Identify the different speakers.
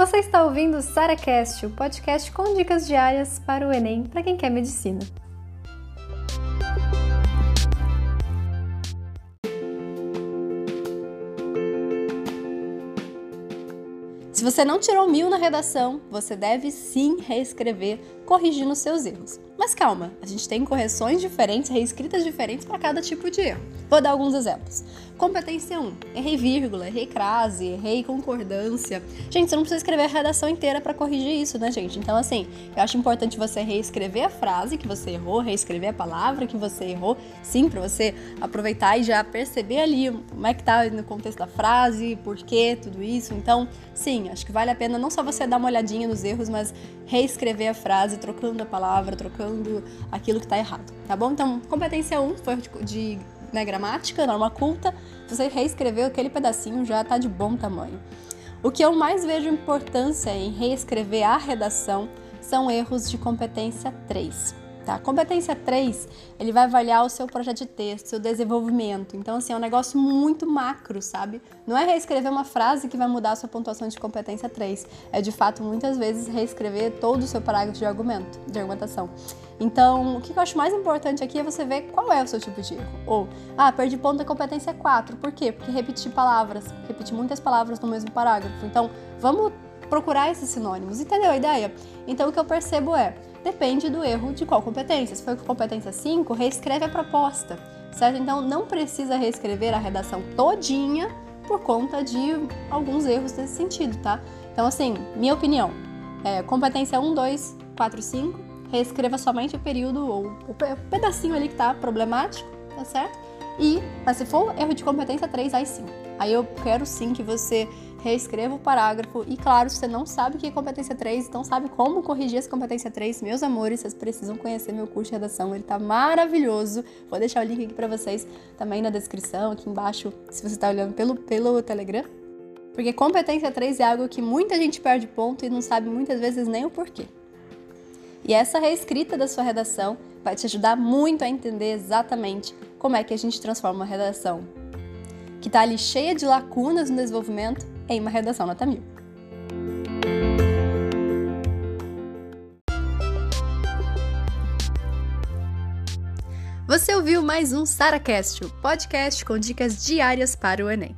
Speaker 1: Você está ouvindo o SaraCast, o podcast com dicas diárias para o Enem para quem quer medicina. Se você não tirou mil na redação, você deve sim reescrever, corrigindo seus erros. Mas calma, a gente tem correções diferentes, reescritas diferentes para cada tipo de erro. Vou dar alguns exemplos. Competência 1. Errei vírgula, errei crase, errei concordância. Gente, você não precisa escrever a redação inteira para corrigir isso, né, gente? Então, assim, eu acho importante você reescrever a frase que você errou, reescrever a palavra que você errou, sim, para você aproveitar e já perceber ali como é que tá no contexto da frase, por quê, tudo isso. Então, sim, acho que vale a pena não só você dar uma olhadinha nos erros, mas reescrever a frase, trocando a palavra, trocando aquilo que está errado, tá bom? Então, competência 1 foi de né, gramática, norma culta, você reescreveu aquele pedacinho já está de bom tamanho. O que eu mais vejo importância em reescrever a redação são erros de competência 3. Tá? Competência 3, ele vai avaliar o seu projeto de texto, seu desenvolvimento. Então, assim, é um negócio muito macro, sabe? Não é reescrever uma frase que vai mudar a sua pontuação de competência 3. É, de fato, muitas vezes reescrever todo o seu parágrafo de argumento, de argumentação. Então, o que eu acho mais importante aqui é você ver qual é o seu tipo de erro. Ou, ah, perdi ponto da competência 4. Por quê? Porque repeti palavras, repeti muitas palavras no mesmo parágrafo. Então, vamos procurar esses sinônimos. Entendeu a ideia? Então, o que eu percebo é, depende do erro de qual competência. Se for competência 5, reescreve a proposta, certo? Então não precisa reescrever a redação todinha por conta de alguns erros nesse sentido, tá? Então assim, minha opinião, é, competência 1, 2, 4, 5, reescreva somente o período ou o pedacinho ali que tá problemático, tá certo? E, mas se for erro de competência 3, aí sim. Aí eu quero sim que você reescreva o parágrafo. E claro, se você não sabe o que é competência 3, não sabe como corrigir essa competência 3, meus amores, vocês precisam conhecer meu curso de redação. Ele tá maravilhoso. Vou deixar o link aqui para vocês também na descrição, aqui embaixo, se você está olhando pelo, pelo Telegram. Porque competência 3 é algo que muita gente perde ponto e não sabe muitas vezes nem o porquê. E essa reescrita da sua redação vai te ajudar muito a entender exatamente como é que a gente transforma uma redação que está ali cheia de lacunas no desenvolvimento em uma redação nota mil. Você ouviu mais um SaraCast, o podcast com dicas diárias para o Enem.